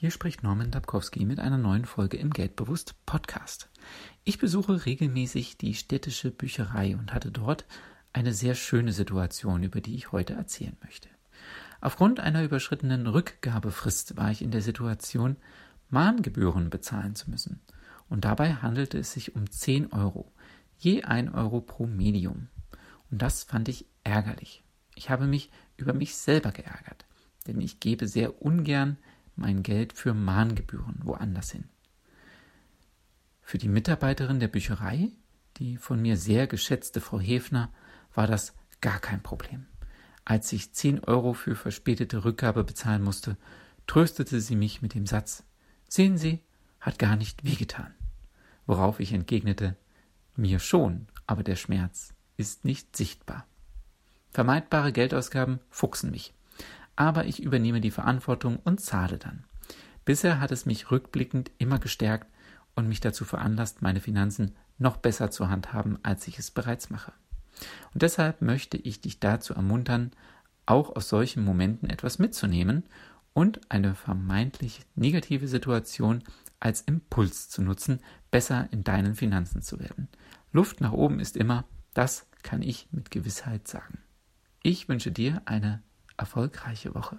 Hier spricht Norman Dabkowski mit einer neuen Folge im Geldbewusst Podcast. Ich besuche regelmäßig die städtische Bücherei und hatte dort eine sehr schöne Situation, über die ich heute erzählen möchte. Aufgrund einer überschrittenen Rückgabefrist war ich in der Situation, Mahngebühren bezahlen zu müssen. Und dabei handelte es sich um 10 Euro, je 1 Euro pro Medium. Und das fand ich ärgerlich. Ich habe mich über mich selber geärgert, denn ich gebe sehr ungern mein Geld für Mahngebühren woanders hin. Für die Mitarbeiterin der Bücherei, die von mir sehr geschätzte Frau Hefner, war das gar kein Problem. Als ich 10 Euro für verspätete Rückgabe bezahlen musste, tröstete sie mich mit dem Satz Sehen Sie, hat gar nicht wehgetan. Worauf ich entgegnete Mir schon, aber der Schmerz ist nicht sichtbar. Vermeidbare Geldausgaben fuchsen mich aber ich übernehme die Verantwortung und zahle dann. Bisher hat es mich rückblickend immer gestärkt und mich dazu veranlasst, meine Finanzen noch besser zu handhaben, als ich es bereits mache. Und deshalb möchte ich dich dazu ermuntern, auch aus solchen Momenten etwas mitzunehmen und eine vermeintlich negative Situation als Impuls zu nutzen, besser in deinen Finanzen zu werden. Luft nach oben ist immer, das kann ich mit Gewissheit sagen. Ich wünsche dir eine erfolgreiche Woche.